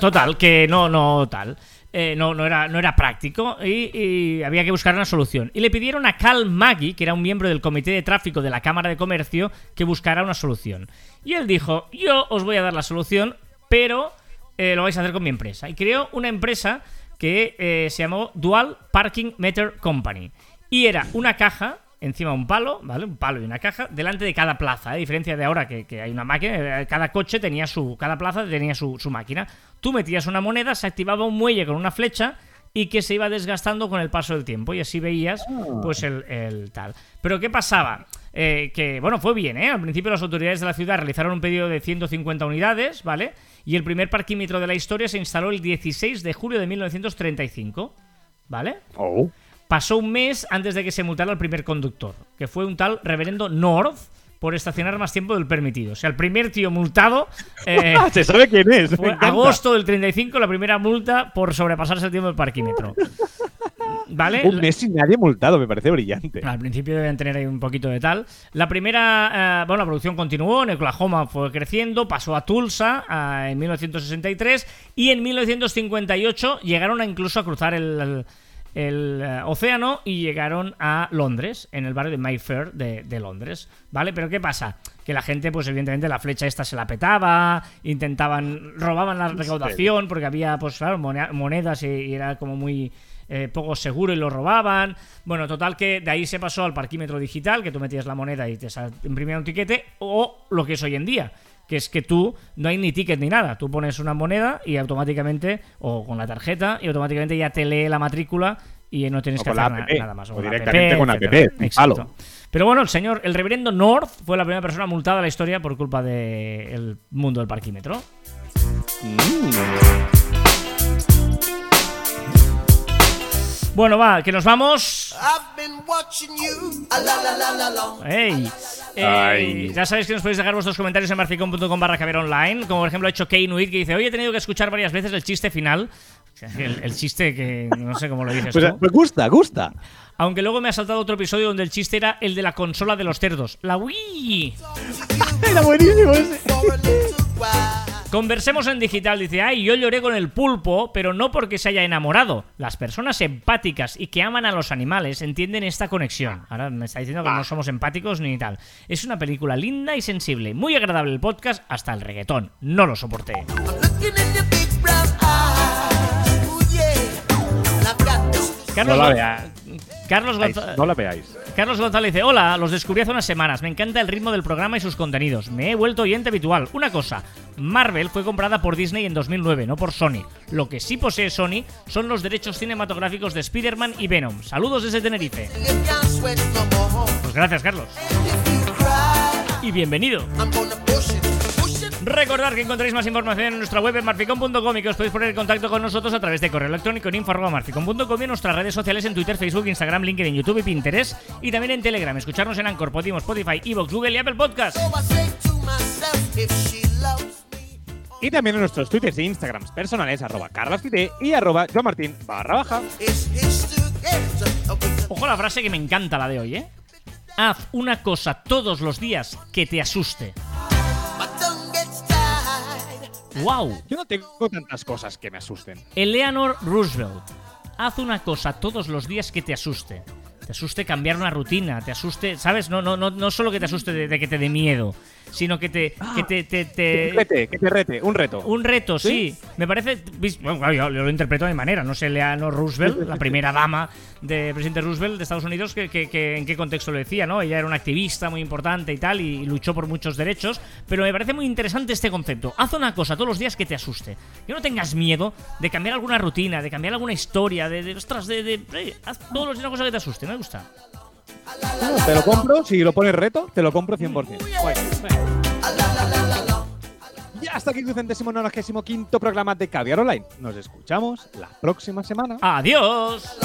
Total, que no, no tal. Eh, no, no, era, no era práctico y, había que buscar una solución. Y le pidieron a Cal Maggi, que era un miembro del comité de tráfico de la Cámara de Comercio, que buscara una solución. Y él dijo, yo os voy a dar la solución, pero eh, lo vais a hacer con mi empresa. Y creó una empresa que eh, se llamó Dual Parking Meter Company. Y era una caja encima un palo, ¿vale? Un palo y una caja, delante de cada plaza, ¿eh? a diferencia de ahora que, que hay una máquina, eh, cada coche tenía su, cada plaza tenía su, su máquina. Tú metías una moneda, se activaba un muelle con una flecha y que se iba desgastando con el paso del tiempo y así veías pues el, el tal. Pero ¿qué pasaba? Eh, que, bueno, fue bien, ¿eh? Al principio las autoridades de la ciudad realizaron un pedido de 150 unidades, ¿vale? Y el primer parquímetro de la historia se instaló el 16 de julio de 1935, ¿vale? Oh. Pasó un mes antes de que se multara al primer conductor, que fue un tal reverendo North por estacionar más tiempo del permitido. O sea, el primer tío multado [LAUGHS] eh, Se sabe quién es. fue agosto del 35, la primera multa por sobrepasarse el tiempo del parquímetro. ¿Vale? Un mes sin nadie multado, me parece brillante. Al principio deben tener ahí un poquito de tal. La primera, eh, bueno, la producción continuó, en Oklahoma fue creciendo, pasó a Tulsa eh, en 1963 y en 1958 llegaron a incluso a cruzar el, el- el, eh, océano y llegaron a Londres, en el barrio de Mayfair de, de Londres, ¿vale? Pero ¿qué pasa? Que la gente, pues evidentemente la flecha esta se la petaba, intentaban, robaban la recaudación porque había, pues claro, monedas y, y era como muy eh, poco seguro y lo robaban. Bueno, total que de ahí se pasó al parquímetro digital, que tú metías la moneda y te imprimía un tiquete, o lo que es hoy en día, que es que tú no hay ni ticket ni nada. Tú pones una moneda y automáticamente, o con la tarjeta, y automáticamente ya te lee la matrícula y no tienes O que hacer na- nada más. o la directamente con app, Exacto. Pero bueno, el señor, el reverendo North fue la primera persona multada de la historia por culpa del mundo del parquímetro. Bueno, va, que nos vamos. I've been watching you. A la la la la la. ¡Ey! Eh, ya sabéis que nos podéis dejar vuestros comentarios en marficom.com barra caber online. Como por ejemplo ha hecho Kane Nuit que dice: Hoy he tenido que escuchar varias veces el chiste final. [LAUGHS] El, el chiste que no sé cómo lo dices Pues, tú. pues gusta, gusta. Aunque luego me ha saltado otro episodio donde el chiste era el de la consola de los cerdos. La Wii. [LAUGHS] Era buenísimo ese. Conversemos en digital, dice, ay, yo lloré con el pulpo, pero no porque se haya enamorado. Las personas empáticas y que aman a los animales entienden esta conexión. Ahora me está diciendo que no somos empáticos ni tal. Es una película linda y sensible, muy agradable el podcast, hasta el reggaetón. No lo soporté. Carlos, No la veáis. Carlos, Gonza- No la veáis. Carlos González dice, hola, los descubrí hace unas semanas, me encanta el ritmo del programa y sus contenidos, me he vuelto oyente habitual. Una cosa, Marvel fue comprada por Disney en 2009, no por Sony. Lo que sí posee Sony son los derechos cinematográficos de Spider-Man y Venom. Saludos desde Tenerife. Pues gracias, Carlos. Y bienvenido. Recordad que encontráis más información en nuestra web en marficom.com y que os podéis poner en contacto con nosotros a través de correo electrónico en info.marficom.com y en nuestras redes sociales en Twitter, Facebook, Instagram, LinkedIn, YouTube y Pinterest y también en Telegram. Escucharnos en Anchor, Podimo, Spotify, Evox, Google y Apple Podcast. So I say to myself, if she loves me, Y también en nuestros twitters e instagrams personales, arroba carlasquite y arroba joamartin barra baja. Ojo a la frase que me encanta la de hoy, ¿eh? Haz una cosa todos los días que te asuste. ¡Wow! Yo no tengo tantas cosas que me asusten. Eleanor Roosevelt. Haz una cosa todos los días que te asuste. Te asuste cambiar una rutina, te asuste, ¿sabes? No, no, no, no solo que te asuste de, de que te dé miedo, sino que te, que te, te- te- Que rete, que te rete, un reto. un reto, sí. Me parece. Bueno, yo, lo interpreto de manera. No sé, Eleanor Roosevelt, la primera dama de presidente Roosevelt de Estados Unidos, que, que- que- en qué contexto lo decía, ¿no? Ella era una activista muy importante y tal, y, luchó por muchos derechos. Pero me parece muy interesante este concepto. Haz una cosa todos los días que te asuste. Que no tengas miedo de cambiar alguna rutina, de cambiar alguna historia, de. de ostras, de. de- eh, haz todos los días una cosa que te asuste. Me gusta. Te lo compro, si lo pones reto, te lo compro 100%. Guay. Y hasta aquí tu centésimo nonagésimo quinto programa de Caviar Online. Nos escuchamos la próxima semana. ¡Adiós!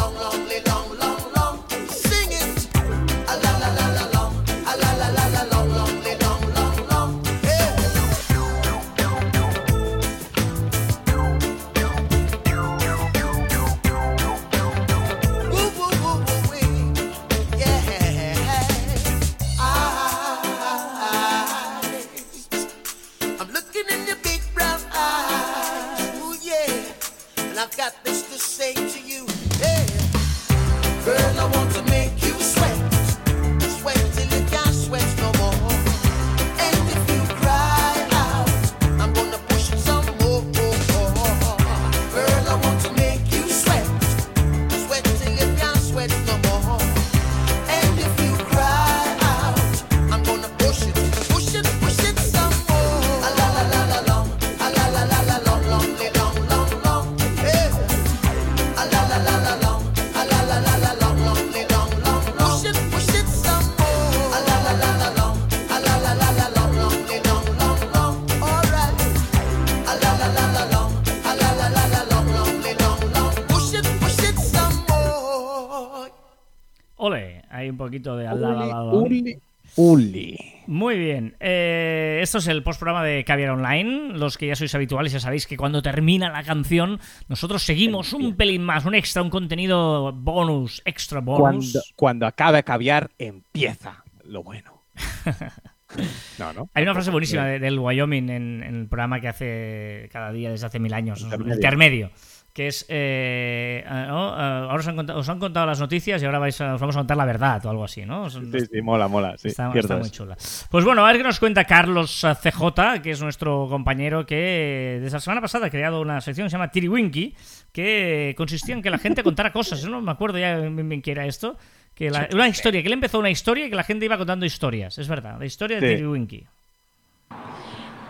Poquito de al lado, lado. Uli, uli. Muy bien. Eh, esto es el postprograma de Caviar Online. Los que ya sois habituales ya sabéis que cuando termina la canción, nosotros seguimos un pelín más, un extra, un contenido bonus, extra bonus. Cuando, cuando acabe caviar, empieza lo bueno. [LAUGHS] no, no. Hay una frase buenísima de- del Wyoming en, en el programa que hace cada día desde hace mil años, Intermedio. intermedio, que es, eh, ¿no? Ah, ahora os han, contado, os han contado las noticias y ahora vais a- os vamos a contar la verdad o algo así, ¿no? Os- Sí, sí, mola, mola. Sí, está, muy chula. Pues bueno, a ver qué nos cuenta Carlos eh, CJ, que es nuestro compañero que desde la semana pasada ha creado una sección que se llama Tiriwinky, que consistía en que la gente [LAUGHS] contara cosas. Yo no me acuerdo ya bien, qué era esto. Que la- una historia, que él empezó una historia y que la gente iba contando historias. Es verdad, la historia de Sí. Tiriwinky.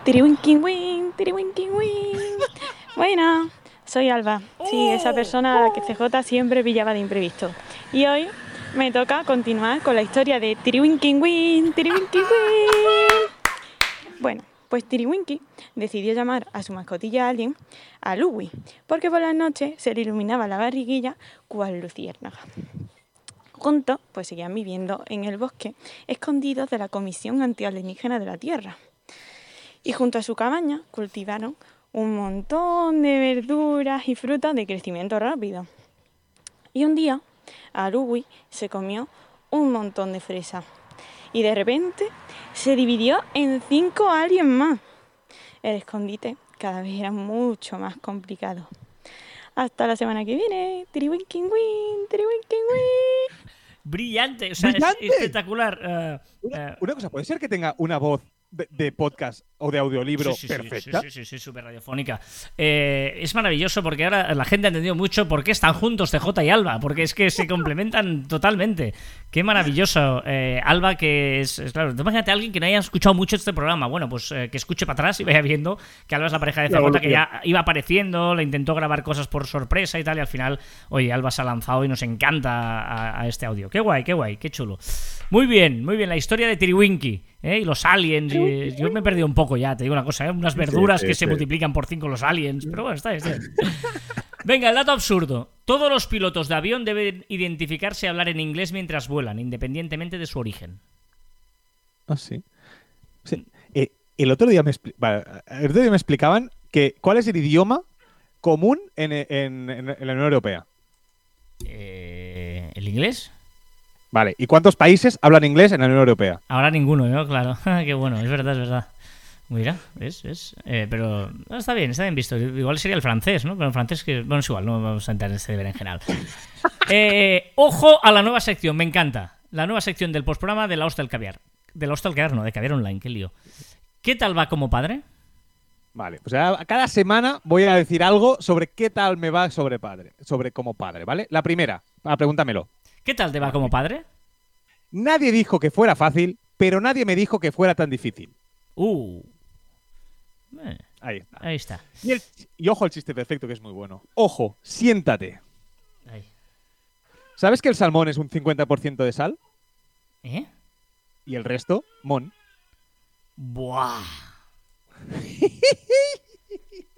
Tiriwinking wing, tiriwinking wing. [LAUGHS] Bueno, soy Alba. Sí, esa persona a la que CJ siempre pillaba de imprevisto. Y hoy me toca continuar con la historia de Tiriwinking wing, tiriwinking wing. Bueno, pues Tiriwinky decidió llamar a su mascotilla alien a Louie, porque por las noches se le iluminaba la barriguilla cual luciérnaga. Juntos, pues seguían viviendo en el bosque, escondidos de la Comisión Antialienígena de la Tierra. Y junto a su cabaña cultivaron un montón de verduras y frutas de crecimiento rápido. Y un día, Arui se comió un montón de fresa. Y de repente se dividió en cinco aliens más. El escondite cada vez era mucho más complicado. Hasta la semana que viene. Tiriwinking win, tiriwinking win. Brillante, o sea, es espectacular. eh, Una, eh, una cosa, ¿puede ser que tenga una voz de, de podcast o de audiolibro Sí, sí, sí, perfecta? Sí, sí, sí, súper radiofónica. Eh, es maravilloso porque ahora la gente ha entendido mucho por qué están juntos CJ y Alba, porque es que se [LAUGHS] complementan totalmente. Qué maravilloso. Eh, Alba, que es, es claro, imagínate a alguien que no haya escuchado mucho este programa. Bueno, pues eh, que escuche para atrás y vaya viendo que Alba es la pareja de CJ que ya iba apareciendo, le intentó grabar cosas por sorpresa y tal, y al final, oye, Alba se ha lanzado y nos encanta a, a este audio. Qué guay, qué guay, qué chulo. Muy bien, muy bien, la historia de Tiriwinky. ¿eh? Y los aliens. y- yo me he perdido un poco ya, te digo una cosa, ¿eh? unas verduras sí, que se multiplican por 5 los aliens. Pero bueno, está bien, está. Venga, el dato absurdo. Todos los pilotos de avión deben identificarse y hablar en inglés mientras vuelan, independientemente de su origen. Ah, sí. Eh, el, otro día me vale, el otro día me explicaban que cuál es el idioma común en, en- en la Unión Europea. Eh, ¿El inglés? Vale, ¿y cuántos países hablan inglés en la Unión Europea? Ahora ninguno, ¿no? Claro. [LAUGHS] Qué bueno, es verdad, es verdad. Mira, ¿ves? ¿ves? Eh, pero no, está bien, está bien visto. Igual sería el francés, ¿no? Pero el francés que... Bueno, es igual, no vamos a entrar en este deber en general. [LAUGHS] Eh, ojo a la nueva sección, me encanta. La nueva sección del postprograma de la Hostel Caviar. De la Hostel Caviar, no, de Caviar Online, qué lío. ¿Qué tal va como padre? Vale, pues a- cada semana voy a decir algo sobre qué tal me va sobre padre, sobre como padre, ¿vale? La primera, ah, pregúntamelo. ¿Qué tal te va como padre? Nadie dijo que fuera fácil, pero nadie me dijo que fuera tan difícil. Uh. Eh, Ahí está. ahí está. Y, el- y ojo al chiste perfecto, que es muy bueno. Ojo, siéntate. Ahí. ¿Sabes que el salmón es un 50% de sal? ¿Eh? Y el resto, mon. Buah. [LAUGHS]